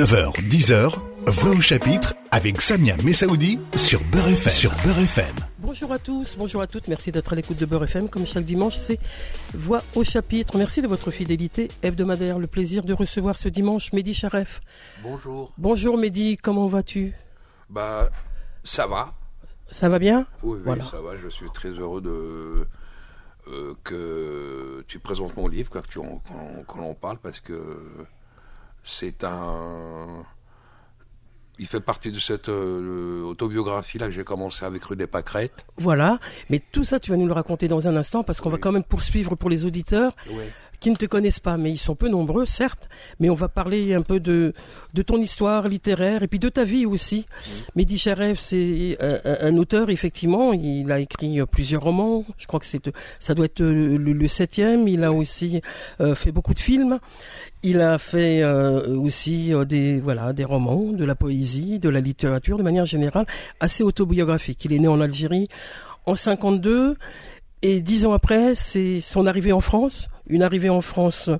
9h, 10h, Voix au chapitre avec Samia Messaoudi sur Beurre FM. Sur Beurre FM. Bonjour à tous, bonjour à toutes, merci d'être à l'écoute de Beurre FM. Comme chaque dimanche, c'est Voix au chapitre. Merci de votre fidélité hebdomadaire. Le plaisir de recevoir ce dimanche Mehdi Charef. Bonjour. Bonjour Mehdi, comment vas-tu? Bah, ça va. Ça va bien? Oui, oui, Voilà. ça va. Je suis très heureux de euh, que tu présentes mon livre, quoi, que tu en- qu'on qu'on en parle, parce que c'est un. Il fait partie de cette euh, autobiographie là que j'ai commencé avec Rue des Pâquerettes. Voilà, mais tout ça tu vas nous le raconter dans un instant parce qu'on va Oui. quand même poursuivre pour les auditeurs qui ne te connaissent pas, mais ils sont peu nombreux, certes, mais on va parler un peu de, de ton histoire littéraire et puis de ta vie aussi. Mehdi Charef, c'est un, auteur, effectivement, il a écrit euh, plusieurs romans, je crois que c'est, ça doit être euh, le, le septième, il a aussi euh, fait beaucoup de films, il a fait euh, aussi des, voilà, des romans, de la poésie, de la littérature, de manière générale, assez autobiographique. Il est né en Algérie en 52, et dix ans après, c'est son arrivée en France, une arrivée en France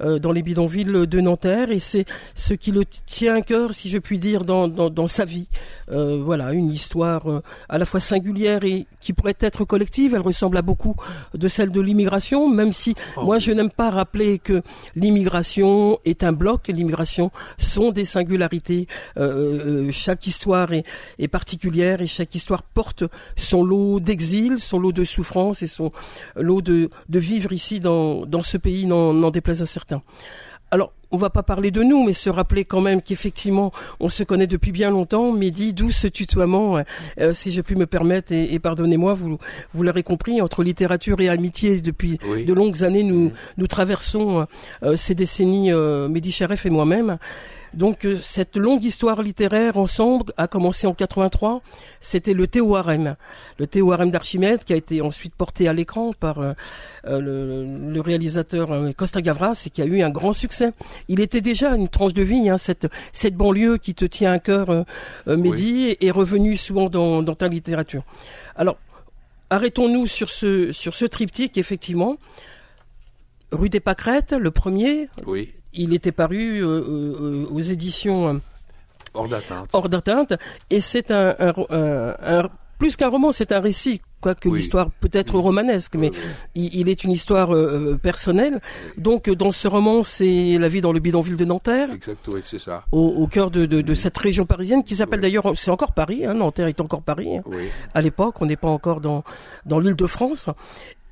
euh, dans les bidonvilles de Nanterre, et c'est ce qui le tient à cœur, si je puis dire, dans, dans, dans sa vie. Euh, voilà, une histoire euh, à la fois singulière et qui pourrait être collective. Elle ressemble à beaucoup de celle de l'immigration, même si Oh, moi oui. je n'aime pas rappeler que l'immigration est un bloc, l'immigration sont des singularités. Euh, euh, chaque histoire est, est particulière et chaque histoire porte son lot d'exil, son lot de souffrance et son lot de, de vivre ici dans, dans ce pays, n'en déplaise à certains. Alors, on va pas parler de nous, mais se rappeler quand même qu'effectivement, on se connaît depuis bien longtemps. Mehdi, d'où ce tutoiement, euh, euh, si je puis me permettre, et, et pardonnez-moi, vous, vous l'aurez compris, entre littérature et amitié depuis Oui. de longues années, nous, Mhm. nous traversons euh, ces décennies, euh, Mehdi Charef et moi-même. Donc euh, cette longue histoire littéraire ensemble a commencé en 83. C'était le Théorème, le Théorème d'Archimède qui a été ensuite porté à l'écran par euh, euh, le, le réalisateur euh, Costa Gavras et qui a eu un grand succès. Il était déjà une tranche de vie, hein, cette cette banlieue qui te tient à cœur, euh, Mehdi, est revenu souvent dans, dans ta littérature. Alors arrêtons-nous sur ce sur ce triptyque effectivement. Rue des Pâquerettes, le premier, Oui, il était paru euh, euh, aux éditions euh, hors d'atteinte. Hors d'atteinte, et c'est un, un, un- un- plus qu'un roman, c'est un récit, quoique Oui. l'histoire peut être romanesque, mais Oui, il, il est une histoire euh, personnelle. Donc dans ce roman, c'est la vie dans le bidonville de Nanterre. Exact, oui, c'est ça. Au, au cœur de, de, de cette région parisienne qui s'appelle d'ailleurs, c'est encore Paris, hein, Nanterre est encore Paris. hein. Oui, À l'époque, on n'est pas encore dans, dans l'île de France.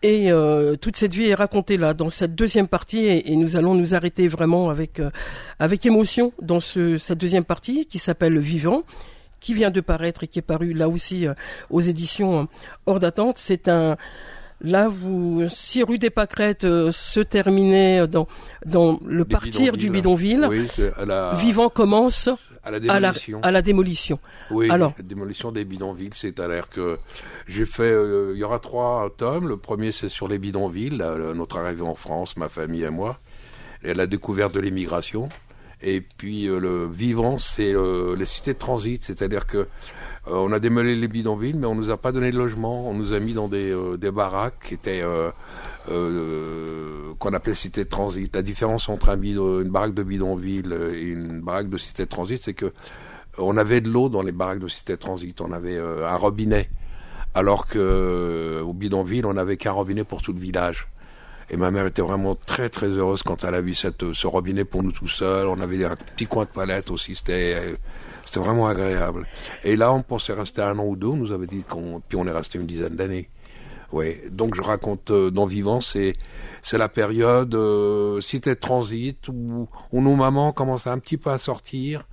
Et euh, toute cette vie est racontée là, dans cette deuxième partie, et, et nous allons nous arrêter vraiment avec euh, avec émotion dans ce, cette deuxième partie qui s'appelle Vivant, qui vient de paraître et qui est paru là aussi euh, aux éditions euh, Hors d'attente. C'est un Là, vous, si rue des Pâquerettes euh, se terminait dans dans le Les partir du bidonville, oui, la, Vivant commence à la à la, démolition. à la démolition. Oui, Alors. la démolition des bidonvilles, c'est-à-dire que j'ai fait, euh, il y aura trois tomes. Le premier, c'est sur les bidonvilles, là, notre arrivée en France, ma famille et moi, et la découverte de l'immigration. Et puis euh, le vivant, c'est euh, les cités de transit, c'est-à-dire que on a démolé les bidonvilles, mais on nous a pas donné de logement. On nous a mis dans des, des baraques qui étaient euh, euh, qu'on appelait cités de transit. La différence entre une baraque de bidonville et une baraque de cité de transit, c'est que on avait de l'eau dans les baraques de cité de transit. On avait euh, un robinet, alors que euh, au bidonville, on n'avait qu'un robinet pour tout le village. Et ma mère était vraiment très très heureuse quand elle a vu cette, ce robinet pour nous tout seuls. On avait un petit coin de palette aussi. C'était euh, c'était vraiment agréable. Et là, on pensait rester un an ou deux. On nous avait dit qu'on puis on est resté une dizaine d'années. Donc je raconte euh, dans Vivant, c'est c'est la période euh, cité de transit où, où nos mamans commençaient un petit peu à sortir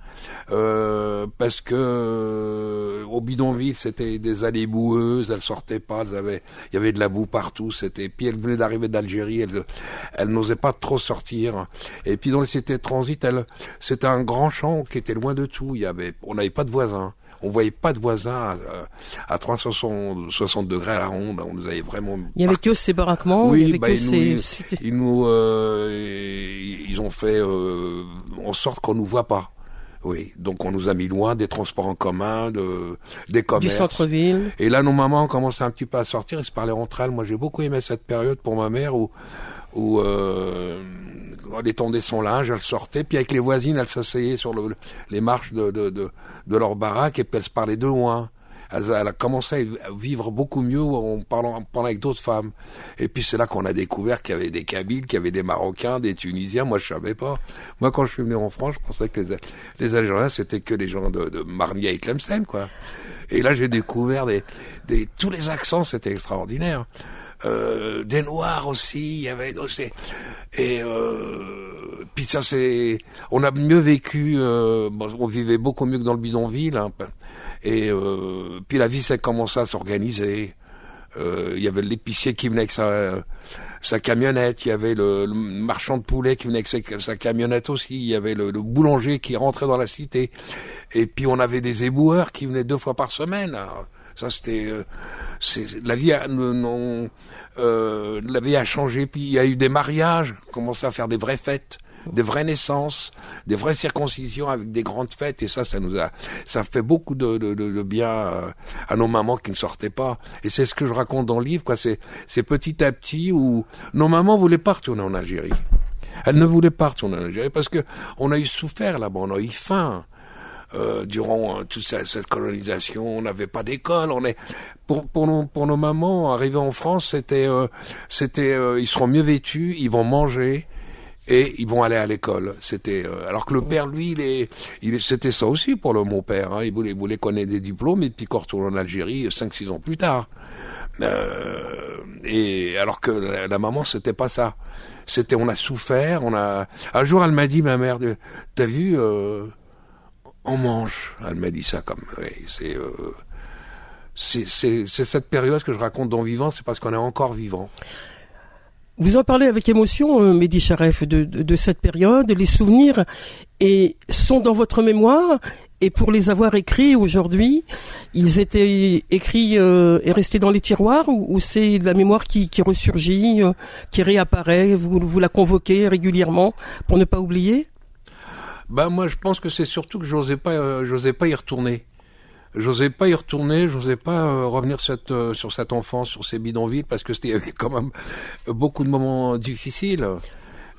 euh, parce que euh, au bidonville c'était des allées boueuses, elles sortaient pas, elles avaient, il y avait de la boue partout, c'était puis elles venaient d'arriver d'Algérie, elles, elles n'osaient pas trop sortir. Et puis dans les cités de transit, c'était un grand champ qui était loin de tout, il y avait, on n'avait pas de voisins. On voyait pas de voisins à, à 360 degrés à la ronde. On nous avait vraiment. Il y avait que ces baraquements, Oui, il y avait bah, que ils nous- ces ils- cités- Ils nous, euh, ils ont fait euh, en sorte qu'on nous voit pas. Oui, donc on nous a mis loin des transports en commun, de, des du commerces. centre-ville. Et là, nos mamans ont commencé un petit peu à sortir et se parler entre elles. Moi, j'ai beaucoup aimé cette période pour ma mère où, où euh, elle étendait son linge, elle sortait, puis avec les voisines, elle s'asseyait sur le, les marches de, de, de, de, leur baraque et puis elle se parlait de loin. Elle, a commencé à vivre beaucoup mieux en parlant, en parlant avec d'autres femmes. Et puis c'est là qu'on a découvert qu'il y avait des Kabyles, qu'il y avait des Marocains, des Tunisiens. Moi, je savais pas. Moi, quand je suis venu en France, je pensais que les, les Algériens, c'était que des gens de, de Marnia et Tlemcen, quoi. Et là, j'ai découvert des, des, tous les accents, c'était extraordinaire. Euh, des noirs aussi, il y avait et euh, puis ça c'est, on a mieux vécu, euh, on vivait beaucoup mieux que dans le bidonville, hein, et euh, puis la vie s'est commencé à s'organiser. Euh, il y avait l'épicier qui venait avec sa, sa camionnette, il y avait le, marchand de poulet qui venait avec sa, camionnette aussi, il y avait le, boulanger qui rentrait dans la cité, et puis on avait des éboueurs qui venaient deux fois par semaine. Alors, ça c'était, euh, la vie a, non, euh, la vie a changé. Puis il y a eu des mariages, commencé à faire des vraies fêtes, des vraies naissances, des vraies circoncisions avec des grandes fêtes. Et ça, ça nous a, ça fait beaucoup de, de, de, bien à nos mamans qui ne sortaient pas. Et c'est ce que je raconte dans le livre, quoi. C'est, c'est petit à petit où nos mamans voulaient pas retourner en Algérie. Elles ne voulaient pas retourner en Algérie parce que on a eu souffert là-bas, on a eu faim. Euh, durant euh, toute cette, colonisation, on n'avait pas d'école. On est pour pour nos pour nos mamans arriver en France, c'était euh, c'était ils seront mieux vêtus, ils vont manger et ils vont aller à l'école. C'était alors que le père lui, il est, il c'était ça aussi pour le mon père. Hein, il voulait il voulait connaître des diplômes et puis qu'on retourne en Algérie cinq six ans plus tard. et alors que la, la maman c'était pas ça. C'était on a souffert, on a. Un jour elle m'a dit ma mère, t'as vu on mange. Elle m'a dit ça comme, oui, c'est, euh, c'est, cette période que je raconte dans Vivant, c'est parce qu'on est encore vivant. Vous en parlez avec émotion, euh, Mehdi Charef, de, de, de, cette période, les souvenirs et sont dans votre mémoire. Et pour les avoir écrits aujourd'hui, ils étaient écrits euh, et restés dans les tiroirs ou, ou c'est la mémoire qui, qui ressurgit, euh, qui réapparaît, vous, vous la convoquez régulièrement pour ne pas oublier? Ben moi, je pense que c'est surtout que j'osais pas, euh, j'osais pas y retourner. J'osais pas y retourner, j'osais pas euh, revenir cette, euh, sur cette enfance, sur ces bidonvilles, parce que c'était y avait quand même beaucoup de moments difficiles.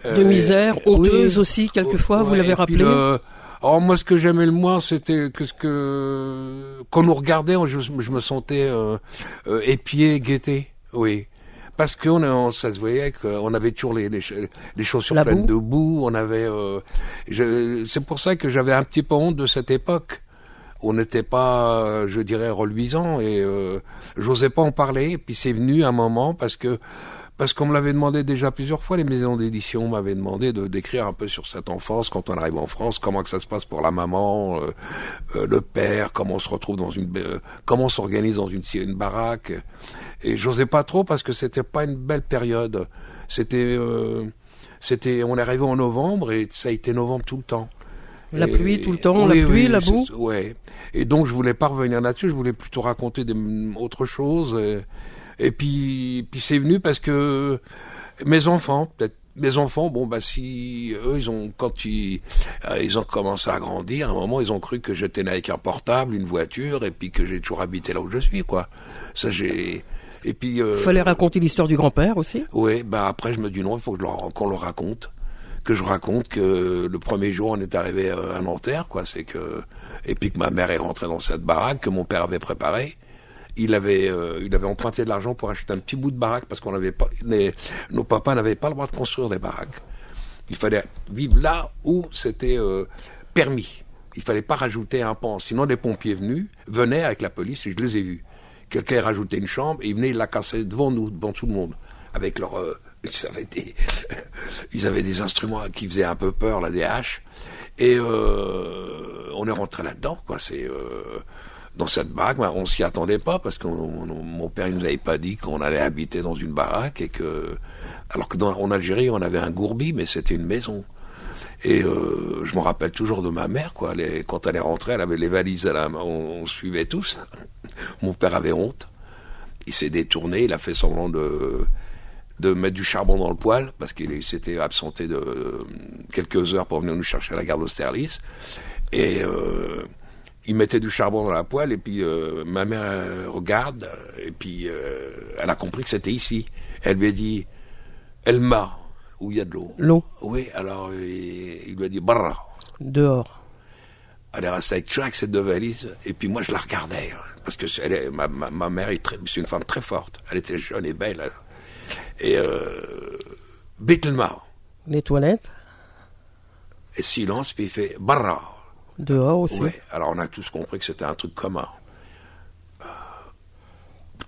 De misère, honteuse oui, aussi quelquefois, ouais, vous l'avez rappelé. Le, alors moi, ce que j'aimais le moins, c'était que ce que quand nous regardait, je, je me sentais épié, guetté. Oui parce qu'on on, ça se voyait qu'on avait toujours les, les, les chaussures La pleines boue. de boue. On avait, euh, c'est pour ça que j'avais un petit peu honte de cette époque. On n'était pas, je dirais, reluisant et euh, j'osais pas en parler. Et puis c'est venu un moment parce que parce qu'on me l'avait demandé déjà plusieurs fois, les maisons d'édition m'avaient demandé de d'écrire un peu sur cette enfance quand on arrive en France, comment que ça se passe pour la maman, euh, euh, le père, comment on se retrouve dans une, euh, comment on s'organise dans une, une baraque. Et j'osais pas trop parce que c'était pas une belle période. C'était, euh, c'était, on est arrivé en novembre et ça a été novembre tout le temps. La et, pluie tout le temps, oui, la pluie, oui, la boue. Ouais. Et donc je voulais pas revenir là-dessus, je voulais plutôt raconter des, autre chose. Et, et puis, puis c'est venu parce que mes enfants, peut-être mes enfants, bon bah si eux ils ont quand ils euh, ils ont commencé à grandir, à un moment ils ont cru que j'étais né avec un portable, une voiture, et puis que j'ai toujours habité là où je suis quoi. Ça j'ai et puis. Euh, Fallait raconter l'histoire du grand-père aussi. Oui, bah après je me dis non, il faut que leur, qu'on le raconte, que je raconte que le premier jour on est arrivé à Nanterre quoi, c'est que et puis que ma mère est rentrée dans cette baraque que mon père avait préparée il avait, euh, il avait emprunté de l'argent pour acheter un petit bout de baraque parce qu'on n'avait pas, les, nos papas n'avaient pas le droit de construire des baraques. Il fallait vivre là où c'était euh, permis. Il fallait pas rajouter un pan. Sinon, les pompiers venus venaient avec la police et je les ai vus. Quelqu'un a rajouté une chambre et ils venaient la casser devant nous, devant tout le monde, avec leur, euh, ils avaient des, ils avaient des instruments qui faisaient un peu peur, des haches. Et on est rentré là-dedans, quoi. C'est dans cette baraque, ben, on s'y attendait pas parce que mon père il nous avait pas dit qu'on allait habiter dans une baraque et que alors que dans, en Algérie on avait un gourbi mais c'était une maison. Et euh, je me rappelle toujours de ma mère quoi. Quand elle est rentrée, elle avait les valises à la main. On, suivait tous. mon père avait honte. Il s'est détourné. Il a fait semblant de de mettre du charbon dans le poêle parce qu'il s'était absenté de quelques heures pour venir nous chercher à la gare d'Austerlitz. Et euh, il mettait du charbon dans la poêle et puis euh, ma mère euh, regarde et puis euh, elle a compris que c'était ici. Elle lui a dit, elle m'a, où il y a de l'eau. L'eau, Oui, alors il, il lui a dit barra. dehors. Elle est restée avec, ces deux valises, et puis moi je la regardais, hein, parce que c'est- elle est, ma, ma, ma mère est, très- c'est une femme très forte. Elle était jeune et belle. hein. Et euh, Les toilettes, et silence, puis il fait barra. dehors aussi. Ouais, alors on a tous compris que c'était un truc commun.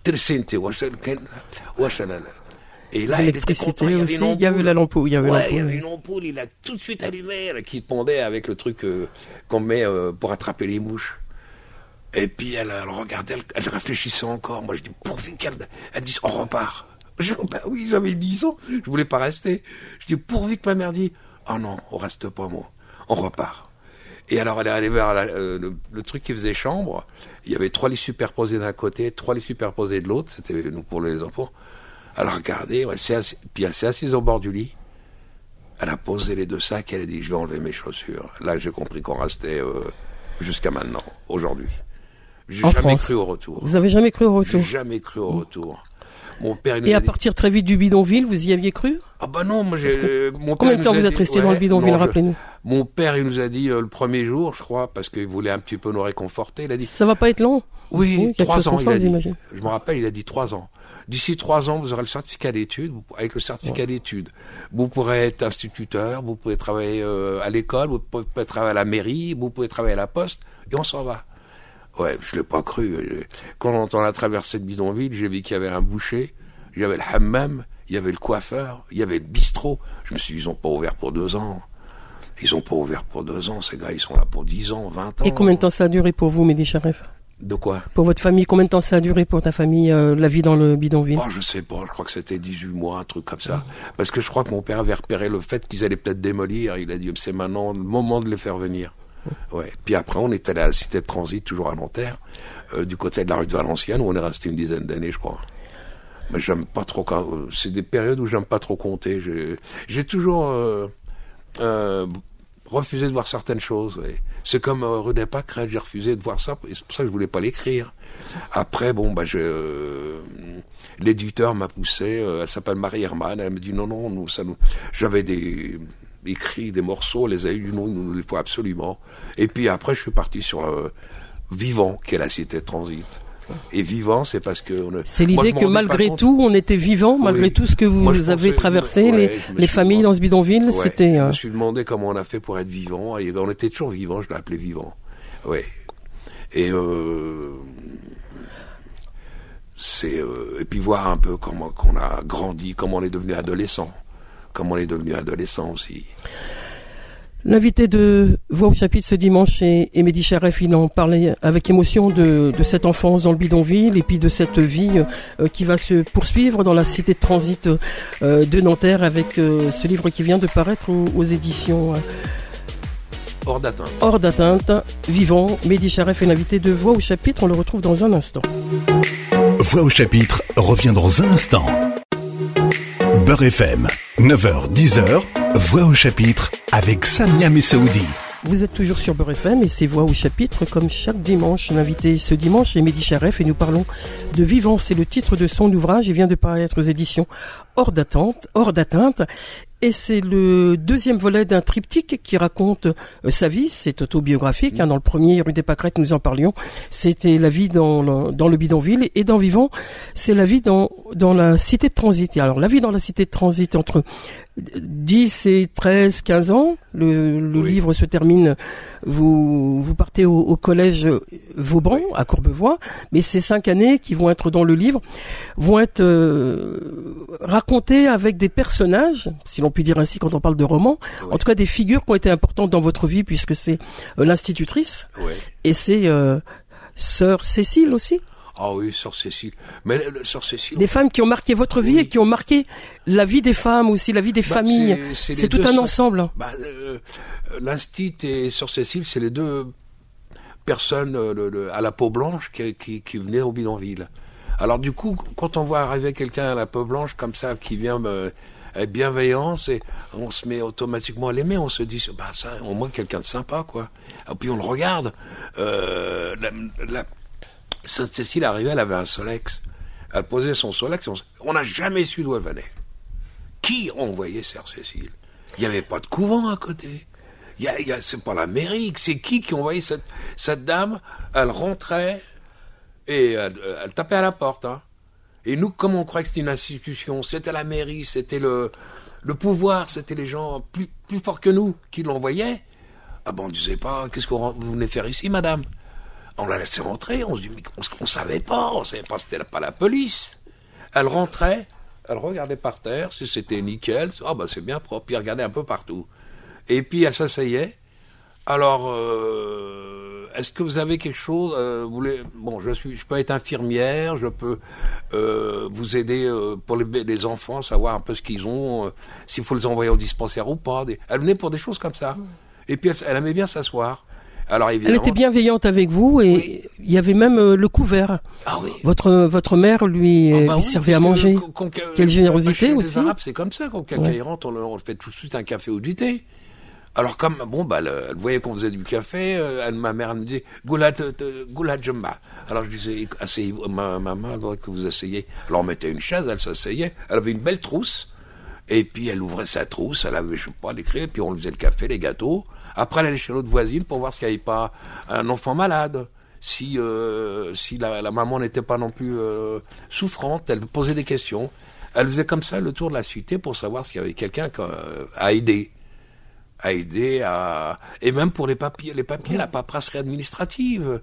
Tresente, washalken, washalala. Et là, il était content, il y avait aussi, il y avait la lampe, il y avait Ouais, il y avait une ampoule, il a tout de suite allumé, là, qui pendait avec le truc euh, qu'on met euh, pour attraper les mouches. Et puis elle, elle regardait, elle, elle réfléchissait encore. Moi je dis, pourvu qu'elle elle dise, on repart. Je, bah oui, j'avais 10 ans, je voulais pas rester. Je dis, pourvu que ma mère dit, oh non, on reste pas, moi, on repart. Et alors elle est allée vers la- euh, le, le truc qui faisait chambre. Il y avait trois lits superposés d'un côté, trois lits superposés de l'autre. C'était nous pour les enfants. Elle a regardé, elle s'est assis- puis elle s'est assise au bord du lit. Elle a posé les deux sacs, elle a dit, je vais enlever mes chaussures. Là, j'ai compris qu'on restait euh, jusqu'à maintenant, aujourd'hui. J'ai jamais France. cru au retour. Vous avez jamais cru au J'ai retour jamais cru au retour. Mon père, Et à dit- partir très vite du bidonville, vous y aviez cru? Ah bah non, moi j'ai... Que- mon père, Combien de temps vous êtes resté dans le bidonville, je- rappelez-nous Mon père, il nous a dit euh, le premier jour, je crois, parce qu'il voulait un petit peu nous réconforter, il a dit... Ça va pas être long? Oui, trois ans, il a dit. Je me rappelle, il a dit trois ans. D'ici trois ans, vous aurez le certificat d'études. Avec le certificat d'études, vous pourrez être instituteur, vous pouvez travailler euh, à l'école, vous pouvez travailler à la mairie, vous pouvez travailler à la poste, et on s'en va. Ouais, je l'ai pas cru. Quand on a traversé le bidonville, j'ai vu qu'il y avait un boucher, il y avait le hammam, il y avait le coiffeur, il y avait le bistrot. Je me suis dit, ils ont pas ouvert pour deux ans. Ils ont pas ouvert pour deux ans, ces gars, ils sont là pour dix ans, vingt ans. Et combien de temps ça a duré pour vous, Mehdi Charef De quoi Pour votre famille, combien de temps ça a duré pour ta famille, euh, la vie dans le bidonville? Oh, je sais pas, je crois que c'était 18 mois, un truc comme ça. Parce que je crois que mon père avait repéré le fait qu'ils allaient peut-être démolir. Il a dit, c'est maintenant le moment de les faire venir. Ouais. Puis après, on est allé à la cité de transit, toujours à Nanterre, euh, du côté de la rue de Valenciennes, où on est resté une dizaine d'années, je crois. Mais j'aime pas trop euh, c'est des périodes où j'aime pas trop compter. J'ai, j'ai toujours, euh, euh, refusé de voir certaines choses. C'est comme euh, Pâquerettes, j'ai refusé de voir ça, c'est pour ça que je voulais pas l'écrire. Après, bon, bah, je, euh, l'éditeur m'a poussé, euh, elle s'appelle Marie Herman, elle me dit non, non, nous, ça nous, j'avais des, écrit des morceaux, on les a eu, nous, nous, il faut absolument. Et puis après, je suis parti sur le Vivant, qui est la cité de transit. Et Vivant, c'est parce que... on a- C'est l'idée que malgré tout, on était vivant, malgré tout ce que vous Moi, avez traversé, ouais, les, familles demandé- dans ce bidonville, Ouais, c'était... Je euh, me suis demandé comment on a fait pour être vivant. Et on était toujours vivant, je l'ai appelé vivant. Ouais. Et euh, c'est euh, et puis voir un peu comment qu'on a grandi, comment on est devenu adolescent, comment on est devenu adolescent aussi. L'invité de Voix au chapitre ce dimanche est, Mehdi Charef. Il en parlait avec émotion de, de cette enfance dans le bidonville et puis de cette vie euh, qui va se poursuivre dans la cité de transit euh, de Nanterre avec euh, ce livre qui vient de paraître aux, aux éditions Hors d'atteinte. Hors d'atteinte, Vivant. Mehdi Charef est l'invité de Voix au chapitre. On le retrouve dans un instant. Voix au chapitre revient dans un instant. Beurre FM, 9h, 10h, Voix au chapitre avec Samia Messaoudi. Vous êtes toujours sur Beurre FM et c'est Voix au chapitre comme chaque dimanche. L'invité ce dimanche est Mehdi Charef et nous parlons de Vivant. C'est le titre de son ouvrage. Il vient de paraître aux éditions Hors d'atteinte. Hors d'atteinte. Et c'est le deuxième volet d'un triptyque qui raconte euh, sa vie. C'est autobiographique. hein. Dans le premier, rue des Pâquerettes, nous en parlions. C'était la vie dans le, dans le bidonville. Et dans Vivant, c'est la vie dans, dans la cité de transit. Et alors, la vie dans la cité de transit entre 10 et 13, 15 ans. Le, le Oui. livre se termine, vous, vous partez au, au collège Vauban, à Courbevoie, mais ces cinq années qui vont être dans le livre vont être euh, racontées avec des personnages, si l'on peut dire ainsi quand on parle de romans, Oui. en tout cas des figures qui ont été importantes dans votre vie puisque c'est euh, l'institutrice Ouais. et c'est euh, sœur Cécile aussi. Ah oui, sœur Cécile. Mais le- le- sœur Cécile. Des femmes qui ont marqué votre vie Oui. et qui ont marqué la vie des femmes aussi, la vie des Bah, familles. c'est- tout un ensemble. Bah, euh, L'Instit et Sœur Cécile, c'est les deux personnes euh, à la peau blanche qui, qui, qui venaient au bidonville. Alors du coup, quand on voit arriver quelqu'un à la peau blanche comme ça, qui vient avec bienveillance, et on se met automatiquement à l'aimer, on se dit, bah ça, au moins quelqu'un de sympa, quoi. Et puis on le regarde. Euh, la, la- Sainte Cécile arrivait, elle avait un Solex. Elle posait son Solex, on n'a jamais su d'où elle venait qui envoyait Sœur Cécile? Il n'y avait pas de couvent à côté. C'est pas l'Amérique. C'est qui qui envoyait cette, dame? Elle rentrait et elle, tapait à la porte. Hein. Et nous, comme on croyait que c'était une institution, c'était la mairie, c'était le, pouvoir, c'était les gens plus, forts que nous qui l'envoyaient. Ah bon, on disait pas, qu'est-ce que vous venez faire ici, madame? On la laissait rentrer, on on savait pas, on savait pas, c'était pas la police. Elle rentrait, elle regardait par terre, si c'était nickel, ah bah c'est bien propre, puis elle regardait un peu partout. Et puis elle s'asseyait. Alors, euh, est-ce que vous avez quelque chose euh, vous voulez, Bon, je suis, je peux être infirmière, je peux euh, vous aider euh, pour les, les, enfants, savoir un peu ce qu'ils ont, euh, s'il faut les envoyer au dispensaire ou pas. Des... Elle venait pour des choses comme ça. Et puis elle, elle aimait bien s'asseoir. Alors Elle était bienveillante avec vous et oui. il y avait même euh, le couvert. Ah oui. Votre votre mère lui, oh bah lui oui, servait à manger. Que, qu Quelle générosité aussi. c'est comme ça. Quand quelqu'un ouais. on, on fait tout de suite un café ou du thé. Alors comme bon bah elle, elle voyait qu'on faisait du café, elle, ma mère elle me disait goulat goulat jumba. Alors je disais asseyez ma maman voudrait que vous asseyez. Alors on mettait une chaise, elle s'asseyait. Elle avait une belle trousse. Et puis elle ouvrait sa trousse, elle avait je sais pas l'écrire, puis on faisait le café, les gâteaux. Après elle allait chez l'autre voisine pour voir s'il n'y avait pas un enfant malade. Si euh, si la, la maman n'était pas non plus euh, souffrante, elle posait des questions. Elle faisait comme ça le tour de la cité pour savoir s'il y avait quelqu'un à aider à aider à et même pour les papiers les papiers la paperasserie administrative.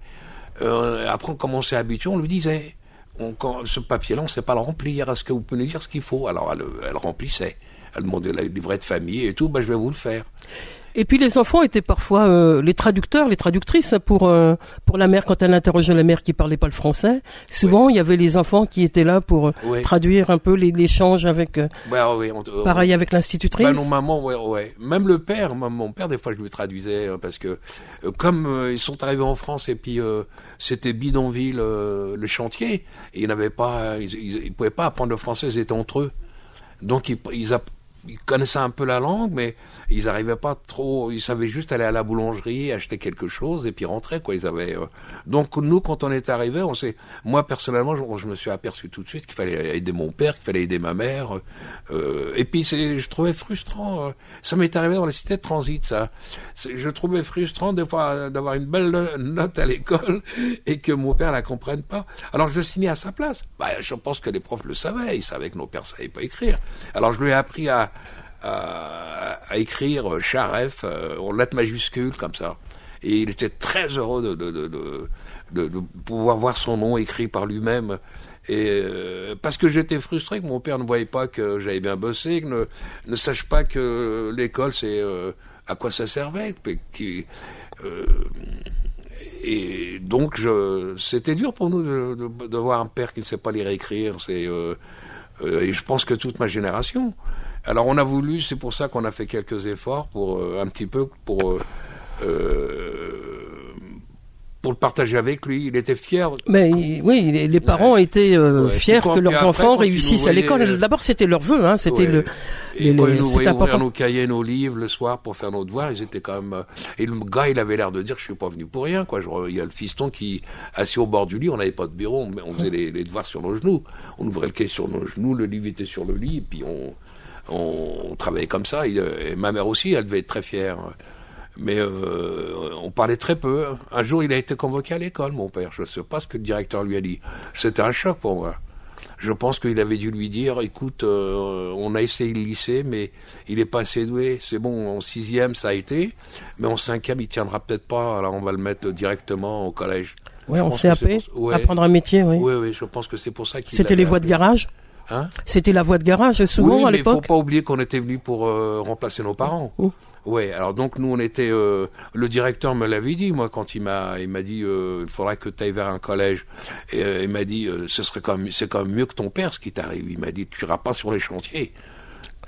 Euh, après on commençait à habituer on lui disait on, ce papier là on sait pas le remplir. Est-ce que vous pouvez nous dire ce qu'il faut? Alors elle, elle remplissait. Elle demandait la livret de famille et tout. Ben je vais vous le faire et puis les enfants étaient parfois euh, les traducteurs, les traductrices pour euh, pour la mère quand elle interrogeait la mère qui parlait pas le français. Souvent, oui. il y avait les enfants qui étaient là pour oui. traduire un peu l'échange avec. Euh, bah, oui, on, pareil avec l'institutrice. Bah, non, maman, ouais, ouais. Même le père, mon père, des fois, je lui traduisais parce que comme ils sont arrivés en France et puis c'était bidonville le chantier, et ils n'avaient pas, ils, ils, ils, pouvaient pas apprendre le français, ils étaient entre eux. Donc ils, ils, ils connaissaient un peu la langue, mais ils n'arrivaient pas trop. Ils savaient juste aller à la boulangerie, acheter quelque chose et puis rentrer. Quoi. Ils avaient. Euh... Donc nous, quand on est arrivé, on s'est. Moi personnellement, je, me suis aperçu tout de suite qu'il fallait aider mon père, qu'il fallait aider ma mère. Euh... et puis c'est, je trouvais frustrant. Euh, ça m'est arrivé dans les cités de transit, ça. Je trouvais frustrant des fois d'avoir une belle note à l'école et que mon père la comprenne pas. Alors je signais à sa place. Bah, je pense que les profs le savaient. Ils savaient que nos pères savaient pas écrire. Alors je lui ai appris à à, écrire Charef euh, en lettres majuscules comme ça. Et il était très heureux de, pouvoir voir son nom écrit par lui-même. Et euh, parce que j'étais frustré que mon père ne voyait pas que j'avais bien bossé, ne, ne sache pas que l'école c'est euh, à quoi ça servait. Et donc c'était dur pour nous de, voir un père qui ne sait pas lire et écrire. C'est et je pense que toute ma génération. Alors on a voulu, c'est pour ça qu'on a fait quelques efforts pour euh, un petit peu pour euh, pour le partager avec lui. Il était fier. Mais oui, les, les parents ouais. étaient euh, ouais. fiers que leurs enfants réussissent à l'école. D'abord, c'était leur vœu, hein. C'était ouais. le. Et les, quand ils nous voyaient ouvrir nos cahiers, nos livres le soir pour faire nos devoirs, ils étaient quand même. Et le gars, il avait l'air de dire, je suis pas venu pour rien, quoi. Il y a le fiston qui assis au bord du lit, on n'avait pas de bureau, on, on faisait les, les, devoirs sur nos genoux. On ouvrait le cahier sur nos genoux, le livre était sur le lit, et puis on on travaillait comme ça. Et ma mère aussi, elle devait être très fière. Mais euh, on parlait très peu. Un jour, il a été convoqué à l'école, mon père. Je ne sais pas ce que le directeur lui a dit. C'était un choc pour moi. Je pense qu'il avait dû lui dire, écoute, euh, on a essayé le lycée, mais il n'est pas assez doué. C'est bon, en sixième, ça a été, mais en cinquième, il tiendra peut-être pas. Alors on va le mettre directement au collège. Oui, en CAP, ouais. apprendre un métier, oui. Oui, oui, je pense que c'est pour ça qu'il. C'était les voies de garage? Hein C'était la voie de garage souvent oui, à l'époque. Il faut pas oublier qu'on était venu pour euh, remplacer nos parents. Oh. Oui, alors donc nous on était euh, le directeur me l'avait dit moi quand il m'a il m'a dit euh, il faudrait que tu ailles vers un collège et euh, il m'a dit ce serait comme c'est quand même mieux que ton père ce qui t'arrive. Il m'a dit tu iras pas sur les chantiers.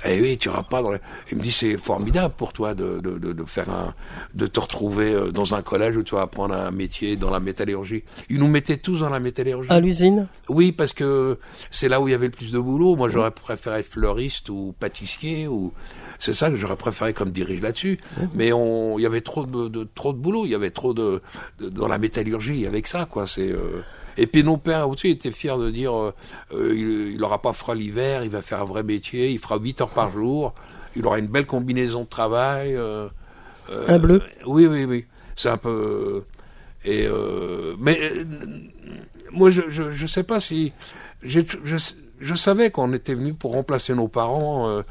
Eh oui, tu iras pas dans les... Il me dit c'est formidable pour toi de, de, de, de, faire un, de te retrouver dans un collège où tu vas apprendre un métier dans la métallurgie. Ils nous mettaient tous dans la métallurgie. À l'usine? Oui, parce que c'est là où il y avait le plus de boulot. Moi, j'aurais préféré être fleuriste ou pâtissier ou c'est ça que j'aurais préféré comme dirige là-dessus. Mmh. Mais on, il y avait trop de, de, trop de boulot. Il y avait trop de, de, dans la métallurgie avec ça, quoi. C'est euh... Et puis nos pères aussi étaient fiers de dire euh, euh, il n'aura pas froid l'hiver, il va faire un vrai métier, il fera 8 heures par jour, il aura une belle combinaison de travail. euh, euh, Un bleu. Oui, oui, oui. C'est un peu. Et euh, mais moi, je, je je sais pas si je, je savais qu'on était venu pour remplacer nos parents.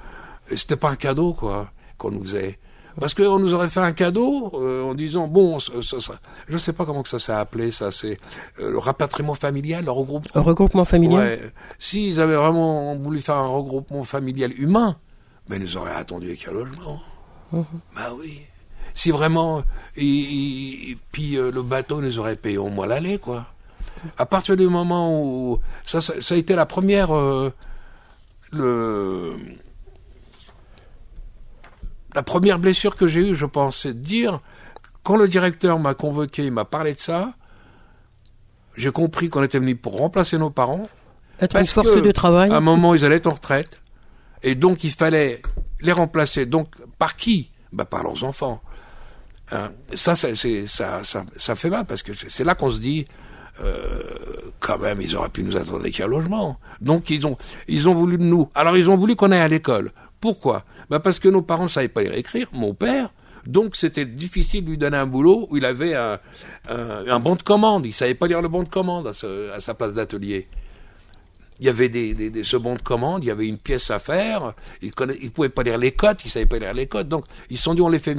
C'était pas un cadeau quoi qu'on nous faisait. Parce qu'on nous aurait fait un cadeau euh, en disant bon, ça, ça, ça- je sais pas comment que ça s'est appelé, ça c'est euh, le rapatriement familial, le regroupement. Un regroupement familial? Ouais. S'ils avaient vraiment voulu faire un regroupement familial humain, ben ils nous auraient attendu avec un logement. Bah oui. Si vraiment, puis euh, le bateau nous aurait payé au moins l'aller, quoi. À partir du moment où ça, ça, a été la première, le, la première blessure que j'ai eue, je pense, c'est de dire quand le directeur m'a convoqué, il m'a parlé de ça. J'ai compris qu'on était venu pour remplacer nos parents. Être une force de travail. À un moment, ils allaient être en retraite. Et donc, il fallait les remplacer. Donc, par qui? Bah, Par leurs enfants. Hein. Ça, ça, c'est- ça, ça, ça fait mal parce que c'est là qu'on se dit, euh, quand même, ils auraient pu nous attendre avec un logement. Donc, ils ont, ils ont voulu de nous. Alors, ils ont voulu qu'on aille à l'école. Pourquoi? Bah, Parce que nos parents ne savaient pas lire et écrire, mon père. Donc, c'était difficile de lui donner un boulot où il avait un, bon de commande. Il savait pas lire le bon de commande à, sa place d'atelier. Il y avait des, des, ce bon de commande, il y avait une pièce à faire. Ils ne ils pouvaient pas lire les codes, ils savaient pas lire les codes. Donc, ils se sont dit, on les fait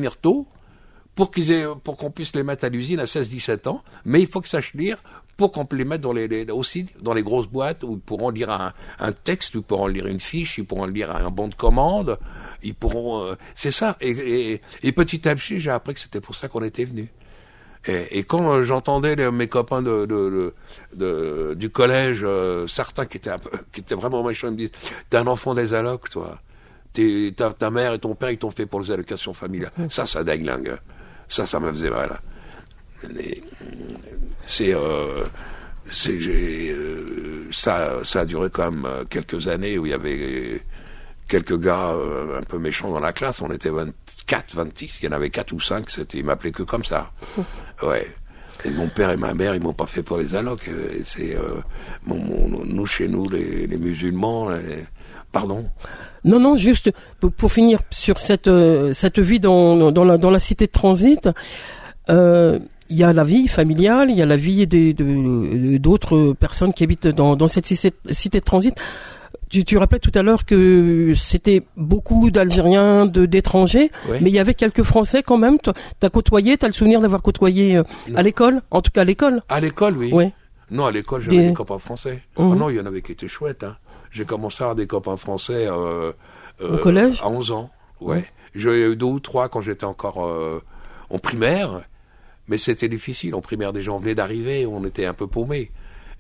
pour qu'ils aient, pour qu'on puisse les mettre à l'usine à 16-17 ans. Mais il faut qu'ils sachent lire pour qu'on les mettre dans les, les- aussi dans les grosses boîtes où ils pourront lire un, un texte, ils pourront lire une fiche, ils pourront lire un bon de commande, ils pourront, euh, c'est ça. Et, et, et petit à petit, j'ai appris que c'était pour ça qu'on était venus. Et, et quand j'entendais mes copains de, de, de- du collège, euh, certains qui étaient, un peu, qui étaient vraiment méchants, ils me disent T'es un enfant des allocs, toi. T'es- ta, ta mère et ton père, ils t'ont fait pour les allocations familiales. Ça, ça déglingue. Ça, ça me faisait mal. C'est. Euh, euh, ça, ça a duré quand même euh, quelques années où il y avait quelques gars euh, un peu méchants dans la classe. On était 24, 26. Il y en avait 4 ou 5. C'était, ils m'appelaient que comme ça. Ouais. Et mon père et ma mère, ils m'ont pas fait pour les allocs. C'est euh, nous chez nous, les, les musulmans. les- Pardon. Non, non, juste pour, pour finir sur cette euh, cette vie dans dans la dans la cité de transit. euh, il y a la vie familiale, il y a la vie des de- d'autres personnes qui habitent dans dans cette cité, cité de transit. Tu, tu rappelais tout à l'heure que c'était beaucoup d'Algériens, de d'étrangers, mais il y avait quelques Français quand même. Tu as côtoyé, tu as le souvenir d'avoir côtoyé euh, Non. à l'école, en tout cas à l'école? À l'école, oui. Non, à l'école, j'avais Des- des copains français. Ah non, il y en avait qui étaient chouettes. Hein. J'ai commencé à avoir des copains français euh, Au collège à 11 ans. Ouais. J'en ai eu deux ou trois quand j'étais encore euh, en primaire. Mais c'était difficile. En primaire, des gens venaient d'arriver, on était un peu paumés.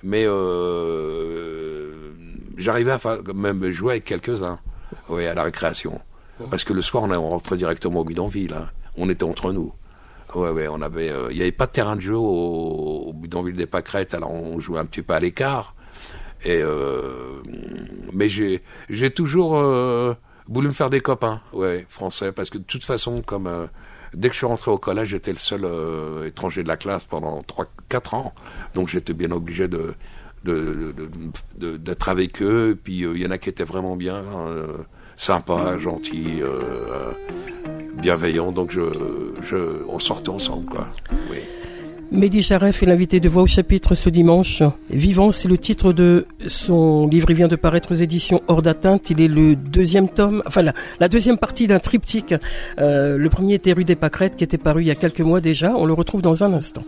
Mais euh, j'arrivais à faire, même jouer avec quelques-uns ouais, à la récréation. Parce que le soir, on, on rentrait directement au bidonville. Hein. On était entre nous. Ouais, ouais, on avait, euh, il n'y avait pas de terrain de jeu au, au bidonville des Pâquerettes, alors on jouait un petit peu à l'écart. Et euh, mais j'ai, j'ai toujours euh, voulu me faire des copains, ouais, français, parce que de toute façon, comme euh, dès que je suis rentré au collège, j'étais le seul euh, étranger de la classe pendant trois, quatre ans, donc j'étais bien obligé de d'être avec eux. Et puis euh, il y en a qui étaient vraiment bien, euh, sympas, gentils. Euh, bienveillants, donc je, je, on sortait ensemble, quoi. Oui. Mehdi Jaref est l'invité de Voix au chapitre ce dimanche. Vivant, c'est le titre de son livre. Il vient de paraître aux éditions Hors d'atteinte. Il est le deuxième tome, enfin la, deuxième partie d'un triptyque. Euh, le premier était Rue des Pâquerettes qui était paru il y a quelques mois déjà. On le retrouve dans un instant.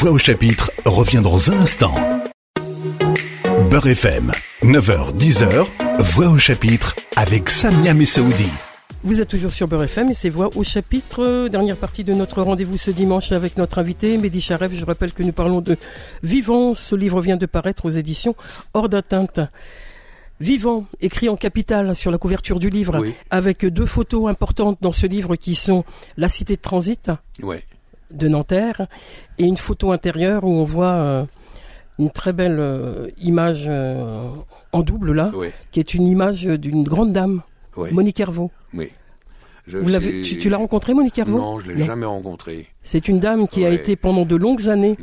Voix au chapitre revient dans un instant. Beurre FM, 9h-10h, Voix au chapitre avec Samia Messaoudi. Vous êtes toujours sur Beurre FM et c'est Voix au chapitre, euh, dernière partie de notre rendez-vous ce dimanche avec notre invité Mehdi Charef. Je rappelle que nous parlons de Vivant. Ce livre vient de paraître aux éditions Hors d'atteinte. Vivant, écrit en capital sur la couverture du livre, Oui. avec deux photos importantes dans ce livre qui sont la cité de transit Ouais. De Nanterre et une photo intérieure où on voit euh, une très belle euh, image euh, en double là, qui est une image d'une grande dame. Monique Hervaux. Oui. Je Vous l'avez, sais- tu, tu l'as rencontrée, Monique Hervaux Non, je l'ai jamais rencontré. C'est une dame qui a été pendant de longues années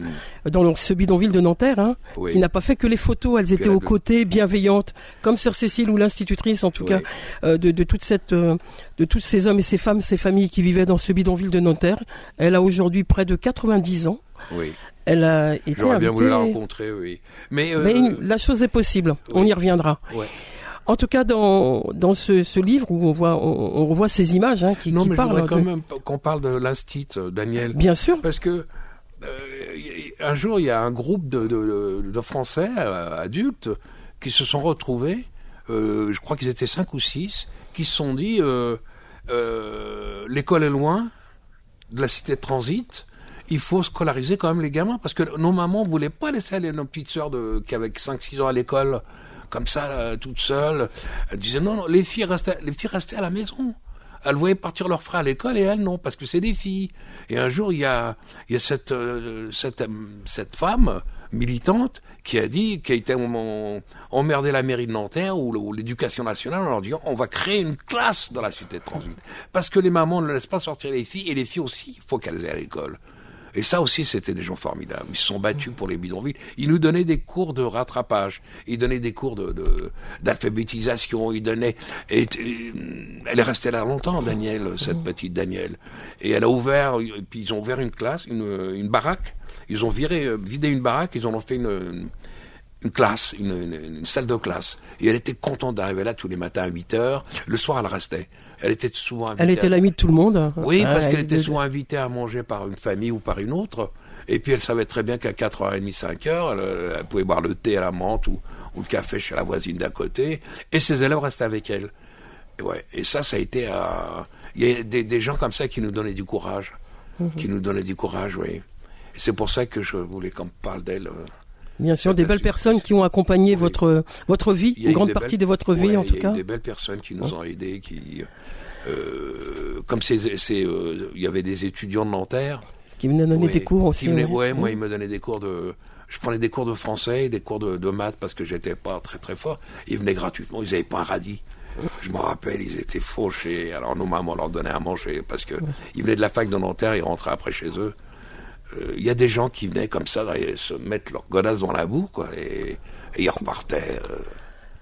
Mm. dans ce bidonville de Nanterre, hein, Oui. qui n'a pas fait que les photos, elles étaient aux côtés, bienveillantes, comme Sœur Cécile ou l'institutrice en tout Oui. cas, euh, de, de toute cette, euh, de tous ces hommes et ces femmes, ces familles qui vivaient dans ce bidonville de Nanterre. Elle a aujourd'hui près de 90 ans. Oui. Elle a été J'aurais bien voulu la rencontrer, oui. Mais, euh, Mais la chose est possible. On y reviendra. ouais. En tout cas, dans dans ce, ce livre où on voit on, on revoit ces images hein, qui, non, qui mais je voudrais quand de- même qu'on parle de l'instit, euh, Daniel. Bien sûr. Parce que euh, un jour, il y a un groupe de, de, de Français euh, adultes qui se sont retrouvés, euh, je crois qu'ils étaient cinq ou six, qui se sont dit l'école est loin de la cité de transit. Il faut scolariser quand même les gamins parce que nos mamans voulaient pas laisser aller nos petites sœurs de, qui avaient 5-6 ans à l'école comme ça, euh, toutes seules. Elles disaient non, non, les filles restaient, les filles restaient à la maison. Elles voyaient partir leurs frères à l'école et elles non, parce que c'est des filles. Et un jour, il y a, il y a cette, euh, cette, euh, cette femme militante qui a dit, qui a été em- emmerdée la mairie de Nanterre ou l'éducation nationale en leur disant on va créer une classe dans la cité de transit. Parce que les mamans ne laissent pas sortir les filles et les filles aussi, il faut qu'elles aient à l'école. Et ça aussi, c'était des gens formidables. Ils se sont battus pour les bidonvilles. Ils nous donnaient des cours de rattrapage. Ils donnaient des cours d'alphabétisation. Ils donnaient. Elle est restée là longtemps, Danielle, cette petite Danielle. Et elle a ouvert. Puis ils ont ouvert une classe, une, une baraque. Ils ont viré, euh, vidé une baraque. Ils en ont fait une, une, classe, une, une- une salle de classe. Et elle était contente d'arriver là tous les matins à 8 heures. Le soir, elle restait. Elle était souvent invitée. Elle était l'amie de tout le monde. oui, Ah, parce qu'elle elle- était souvent invitée à manger par une famille ou par une autre. Et puis elle savait très bien qu'à 4h30, 5h, elle, elle pouvait boire le thé à la menthe ou, ou le café chez la voisine d'à côté. Et ses élèves restaient avec elle. Et, ouais, et ça, ça a été... euh, Il y a des, des gens comme ça qui nous donnaient du courage. Mhm. Qui nous donnaient du courage, oui. Et c'est pour ça que je voulais qu'on parle d'elle. euh. Bien sûr, des belles personnes qui ont accompagné Oui. votre votre vie, une grande partie belles- de votre vie Ouais, en tout il y a cas. eu des belles personnes qui nous ont aidés, qui... euh, comme c'est, euh, il y avait des étudiants de Nanterre Qui venaient donner des cours aussi. qui venaient- ouais. moi, ils me donnaient des cours de. Je prenais des cours de français et des cours de, de maths parce que j'étais pas très très fort. Ils venaient gratuitement, ils avaient pas un radis. Je me rappelle, ils étaient fauchés. Alors nos mamans leur donnaient à manger parce que ils venaient de la fac de Nanterre, ils rentraient après chez eux. Euh, Il y a des gens qui venaient comme ça, se mettre leur godasse dans la boue, quoi, et, et ils repartaient. euh.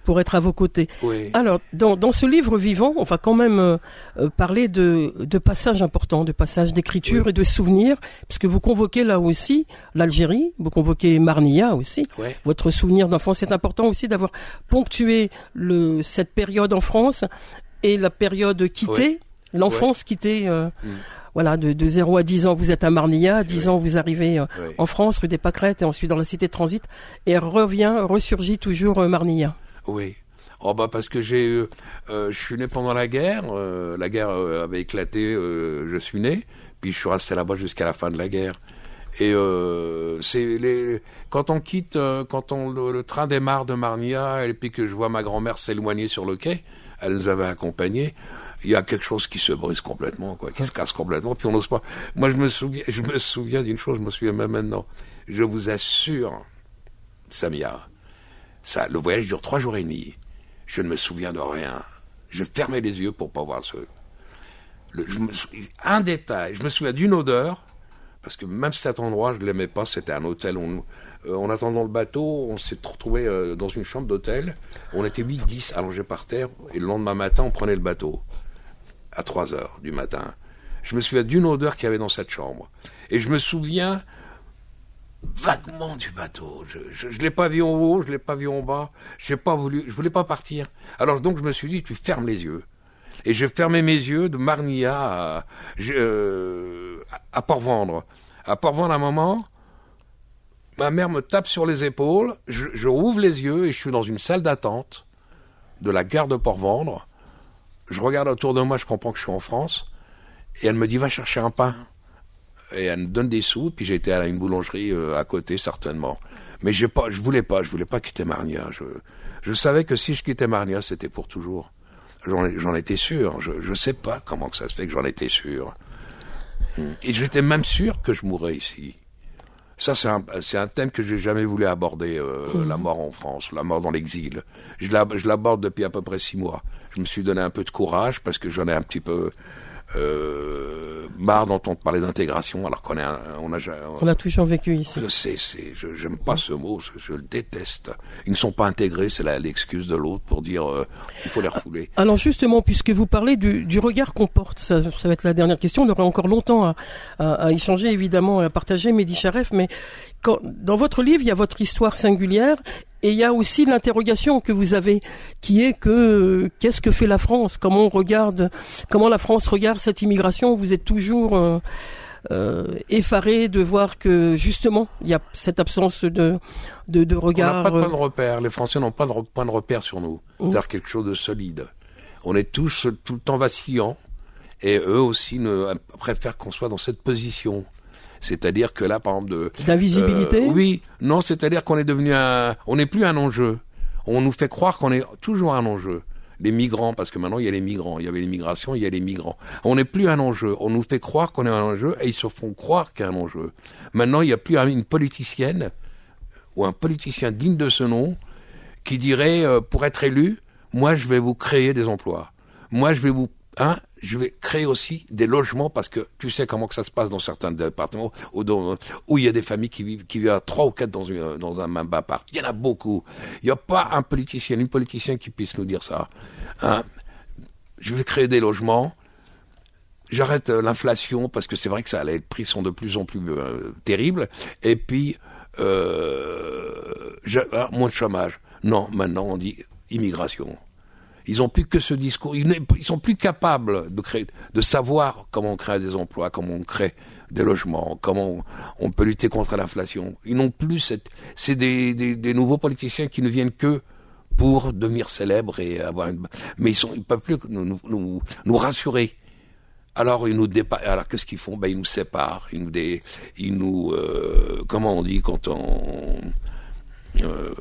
pour être à vos côtés. Oui. Alors, dans, dans ce livre vivant, on va quand même euh, euh, parler de, de passages importants, de passages d'écriture Oui. et de souvenirs, puisque vous convoquez là aussi l'Algérie, vous convoquez Marnia aussi. Ouais. Votre souvenir d'enfance, c'est important aussi d'avoir ponctué le, cette période en France et la période quittée, l'enfance quittée. euh, Mm. Voilà, de, de 0 à 10 ans, vous êtes à 10 Oui. ans, vous arrivez euh, Oui. en France, rue des Pâquerettes, et ensuite dans la cité de transit, et revient, ressurgit toujours euh, Marnia. Oui. Oh bah parce que j'ai, euh, euh, je suis né pendant la guerre. la guerre avait éclaté, je suis né. Puis je suis resté là-bas jusqu'à la fin de la guerre. Et euh, c'est les quand on quitte, quand on le, le train démarre de Marnia et puis que je vois ma grand-mère s'éloigner sur le quai, elle nous avait accompagnés. Il y a quelque chose qui se brise complètement, quoi, qui se casse complètement. Puis on n'ose pas. Moi, je me souviens, je me souviens d'une chose. Je me souviens même maintenant. Je vous assure, Samia, ça, le voyage dure trois jours et demi. Je ne me souviens de rien. Je fermais les yeux pour pas voir ce. Je me sou- un détail. Je me souviens d'une odeur, parce que même cet endroit, je l'aimais pas. C'était un hôtel. On, euh, en attendant le bateau, on s'est retrouvé euh, dans une chambre d'hôtel. On était 8-10 allongés par terre. Et le lendemain matin, on prenait le bateau à 3 heures du matin. Je me souviens d'une odeur qu'il y avait dans cette chambre. Et je me souviens vaguement du bateau. Je je l'ai pas vu en haut, je l'ai pas vu en bas. Pas voulu, je voulais pas partir. Alors donc je me suis dit, tu fermes les yeux. Et je fermais mes yeux de Marnia à, euh, Port-Vendre. À Port-Vendre, à un moment, Ma mère me tape sur les épaules, je, je rouvre les yeux et je suis dans une salle d'attente de la gare de Port-Vendre. Je regarde autour de moi, je comprends que je suis en France. Et elle me dit, va chercher un pain. Et elle me donne des sous, puis été à une boulangerie euh, à côté, certainement. Mais j'ai pas, je voulais pas, je voulais pas quitter Marnia. Je, je savais que si je quittais Marnia, c'était pour toujours. J'en j'en étais sûr. Je, je sais pas comment que ça se fait que j'en étais sûr. Et j'étais même sûr que je mourrais ici. Ça, c'est un, c'est un thème que j'ai jamais voulu aborder, euh, la mort en France, la mort dans l'exil. Je l'aborde depuis à peu près six mois. Je me suis donné un peu de courage parce que j'en ai un petit peu euh, marre d'entendre parler d'intégration alors qu'on est, un- on a, On a toujours vécu ici. je sais, c'est, je, j'aime pas ce mot, je, je le déteste. Ils ne sont pas intégrés, c'est l'excuse de l'autre pour dire euh, il faut les refouler. Alors justement, puisque vous parlez du, du regard qu'on porte, ça, ça va être la dernière question. On aurait encore longtemps à, à- à échanger, évidemment, et à partager, Mehdi Charef. Mais quand, dans votre livre, il y a votre histoire singulière et il y a aussi l'interrogation que vous avez, qui est que euh, qu'est-ce que fait la France? Comment on regarde Comment la France regarde cette immigration? Vous êtes toujours euh, euh, effaré de voir que justement, il y a cette absence de de, de On regard. n'a pas de point de repère, les Français n'ont pas de point de repère sur nous. C'est-à-dire quelque chose de solide. On est tous tout le temps vacillants et eux aussi ne, préfèrent qu'on soit dans cette position. C'est-à-dire que là, par exemple, de, D'invisibilité Euh, oui, non, c'est-à-dire qu'on est devenu un, on n'est plus un enjeu. On nous fait croire qu'on est toujours un enjeu. Les migrants, parce que maintenant il y a les migrants, il y avait l'immigration, il y a les migrants. On n'est plus un enjeu. On nous fait croire qu'on est un enjeu et ils se font croire qu'il y a un enjeu. Maintenant, il n'y a plus une politicienne ou un politicien digne de ce nom qui dirait euh, pour être élu, moi je vais vous créer des emplois. Moi je vais vous hein, je vais créer aussi des logements parce que tu sais comment que ça se passe dans certains départements où, il y a des familles qui vivent qui vivent à trois ou quatre dans un même appart. Il y en a beaucoup. Il n'y a pas un politicien, une politicienne qui puisse nous dire ça. Hein. Je vais créer des logements. J'arrête euh, l'inflation parce que c'est vrai que les prix sont de plus en plus euh, terribles. Et puis, euh, ah, moins de chômage. Non, maintenant on dit immigration. Ils ont plus que ce discours. Ils, sont plus capables de créer, de savoir comment on crée des emplois, comment on crée des logements, comment on, peut lutter contre l'inflation. Ils n'ont plus cette. C'est des, des, des nouveaux politiciens qui ne viennent que pour devenir célèbres et avoir une. Mais ils sont, ils peuvent plus nous, nous, nous, nous rassurer. Alors ils nous dépa... Alors qu'est-ce qu'ils font? Ben ils nous séparent. Ils nous dé... Ils nous. euh, Comment on dit quand on. Euh,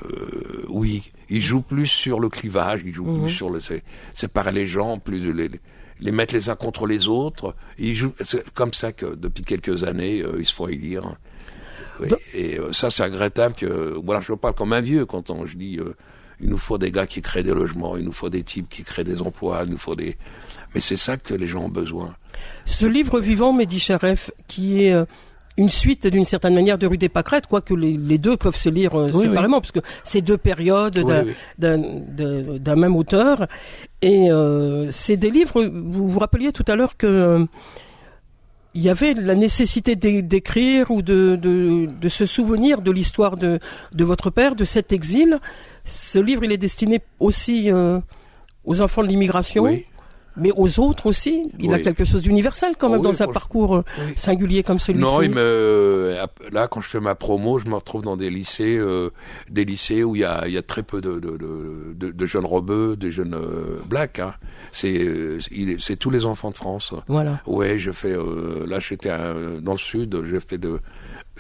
oui, ils jouent plus sur le clivage, ils jouent plus sur le sé- séparer les gens, plus de les, les mettre les uns contre les autres. Ils jouent, c'est comme ça que depuis quelques années, euh, ils se font élire. Oui, Et euh, ça, c'est regrettable que. Voilà, je parle comme un vieux quand on, je dis, euh, il nous faut des gars qui créent des logements, il nous faut des types qui créent des emplois, il nous faut des. Mais c'est ça que les gens ont besoin. Ce livre vivant, Mehdi Charef, qui est euh, une suite d'une certaine manière de Rue des Pâquerettes, quoique les, les deux peuvent se lire euh, Oui, séparément, parce que c'est deux périodes Oui, d'un oui. même auteur. Et euh, c'est des livres, vous vous rappeliez tout à l'heure que euh, il y avait la nécessité d'é- d'écrire ou de, de, de se souvenir de l'histoire de, de votre père, de cet exil. Ce livre, il est destiné aussi euh, aux enfants de l'immigration. Oui. Mais aux autres aussi, il a quelque chose d'universel quand même Oui, dans un parcours euh, Oui. singulier comme celui-ci. Non, il me là quand je fais ma promo, je me retrouve dans des lycées, euh, des lycées où il y a, il y a très peu de, de, de, de- de jeunes rebeux, des jeunes euh, blacks. Hein. C'est euh, tous les enfants de France. Voilà. Ouais, je fais euh, là j'étais dans le sud, j'ai fait de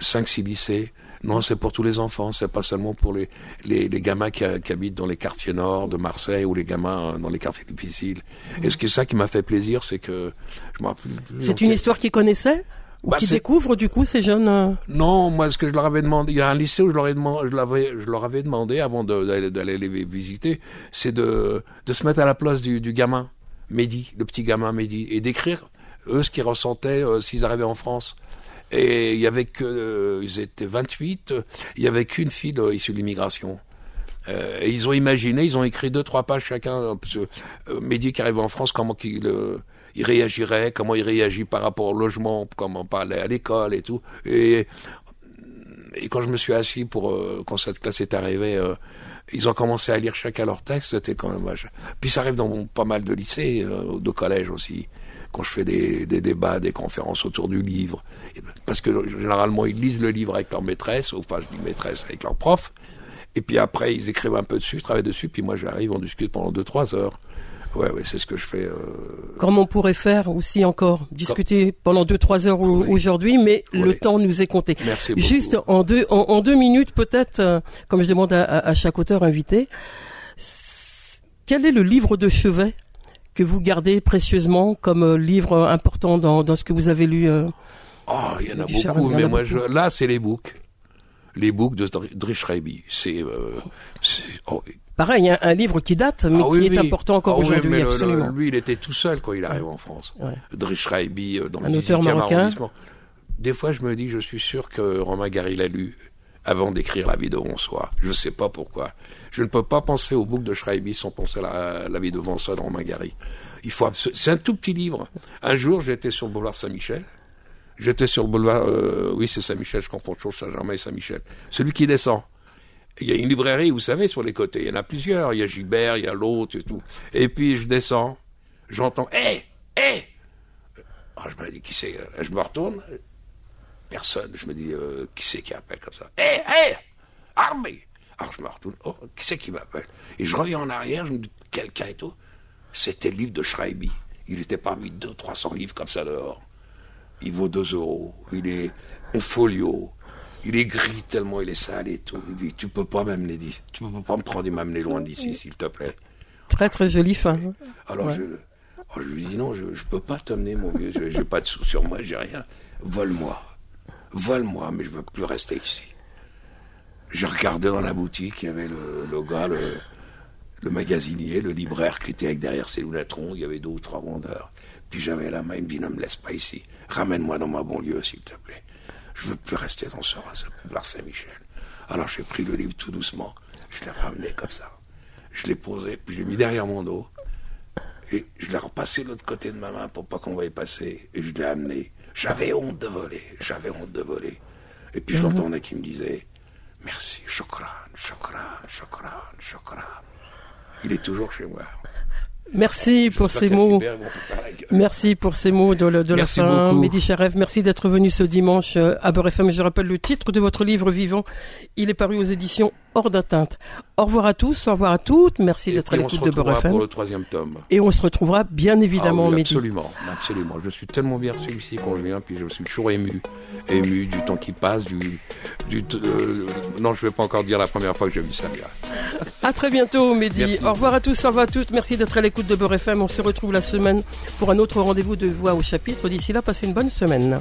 5 6 lycées. Non, c'est pour tous les enfants, c'est pas seulement pour les les, les gamins qui, qui habitent dans les quartiers nord de Marseille ou les gamins euh, dans les quartiers difficiles. Et ce qui est ça qui m'a fait plaisir, c'est que je me rappelle plus C'est une histoire qu'ils connaissaient ou Bah, qui découvrent du coup ces jeunes. euh, Non, moi, ce que je leur avais demandé, il y a un lycée où je leur ai demandé, je, leur avais demandé avant d'aller les visiter, c'est de, de se mettre à la place du, du gamin, Mehdi, le petit gamin Mehdi, et d'écrire eux ce qu'ils ressentaient euh, s'ils arrivaient en France. Et il euh, ils étaient 28, euh, il y avait qu'une fille euh, issue de l'immigration. Euh, et ils ont imaginé, ils ont écrit deux, trois pages chacun, parce que, arrive en France, comment il réagirait, comment il réagit par rapport au logement, comment pas aller à l'école et tout. Et quand je me suis assis pour quand cette classe est arrivée, ils ont commencé à lire chacun leur texte. C'était. Puis ça arrive dans pas mal de lycées, de collèges aussi. Quand je fais des, des débats, des conférences autour du livre. Ben, Parce que généralement, ils lisent le livre avec leur maîtresse, ou enfin, je dis maîtresse, avec leur prof. Et puis après, ils écrivent un peu dessus, je travaille dessus, puis moi j'arrive, on discute pendant deux, trois heures. Ouais, ouais, c'est ce que je fais. euh, Comme on pourrait faire aussi encore, discuter pendant deux trois heures Oui. aujourd'hui, mais le temps nous est compté. Merci beaucoup. Juste en deux, en, en deux minutes peut-être, euh, comme je demande à, à- chaque auteur invité, quel est le livre de chevet que vous gardez précieusement comme euh, livre important dans, dans ce que vous avez lu euh, Oh, il y en a beaucoup, mais moi, je, là, c'est les books. Les books de Dr- Drish Raby. C'est, euh, oh, Pareil, un, un livre qui date, mais ah qui oui, est oui. important encore Ah oui, aujourd'hui, mais le- le- absolument. lui, il était tout seul quand il arrive en France. Ouais. Drish Raby, euh, dans le Un auteur 18e marocain. Des fois, je me dis, je suis sûr que Romain Gary l'a lu avant d'écrire La vie de François. Je sais pas pourquoi. Je ne peux pas penser au book de Schreiby sans penser à la, vie de François de Romain Gary. Il faut, c'est un tout petit livre. Un jour, j'étais sur le boulevard Saint-Michel. J'étais sur le boulevard, euh, oui, c'est Saint-Michel, je confonds toujours Saint-Germain et Saint-Michel. Celui qui descend. Il y a une librairie, vous savez, sur les côtés. Il y en a plusieurs. Il y a Gilbert, il y a l'autre et tout. Et puis, je descends. J'entends, hé, hé! Ah, je me dis, qui c'est? Je me retourne. Personne. Je me dis, euh, qui c'est qui appelle comme ça? Hé, hé! Armée! Alors, je me retourne. Oh, qui c'est qui m'appelle? Et je reviens en arrière. Je me dis, quelqu'un et tout. C'était le livre de Schreiby. Il était parmi deux, 300 livres comme ça dehors. Il vaut 2 euros. Il est en folio. Il est gris tellement il est sale et tout. Il dit, tu peux pas m'amener d'ici. Tu peux pas me prendre et m'amener loin d'ici, s'il te plaît. Très très joli fin. Alors je, oh, je lui dis non, je, je peux pas t'amener, mon vieux. Je- J'ai pas de sous sur moi, j'ai rien. Vole-moi. Vole-moi, mais je veux plus rester ici. Je regardais dans la boutique, il y avait le, gars, le, magasinier, le libraire qui était derrière ses rondes. Il y avait deux ou trois vendeurs. Puis j'avais la main, il me dit ne me laisse pas ici. Ramène-moi dans ma banlieue, s'il te plaît. Je veux plus rester dans ce, ce boulevard Saint-Michel. Alors j'ai pris le livre tout doucement. Je l'ai ramené comme ça. Je l'ai posé, puis je l'ai mis derrière mon dos. Et je l'ai repassé de l'autre côté de ma main pour pas qu'on voie passer. Et je l'ai amené. J'avais honte de voler. J'avais honte de voler. Et puis je l'entendais qui me disait Merci, chocolat, chocolat, chocolat, chocolat. Il est toujours chez moi. Merci pour ces mots. Merci pour ces mots de, la fin, beaucoup. Mehdi Charef. Merci d'être venu ce dimanche euh, à Beurre FM. Je rappelle le titre de votre livre vivant. Il est paru aux éditions Hors d'atteinte. Au revoir à tous, au revoir à toutes. Merci d'être à on se l'écoute de Beurre retrouvera FM. pour le troisième tome. Et on se retrouvera bien évidemment, Ah oui, Mehdi. absolument, absolument. Je suis tellement bien reçu ici quand je viens, puis je suis toujours ému, ému du temps qui passe, du, du euh, non, je vais pas encore dire la première fois que j'ai vu Samia. À très bientôt, Mehdi. Merci. Au revoir à tous, au revoir à toutes. Merci d'être à l'écoute de Beurre FM. On se retrouve la semaine pour un autre rendez-vous de Voix au chapitre. D'ici là, passez une bonne semaine.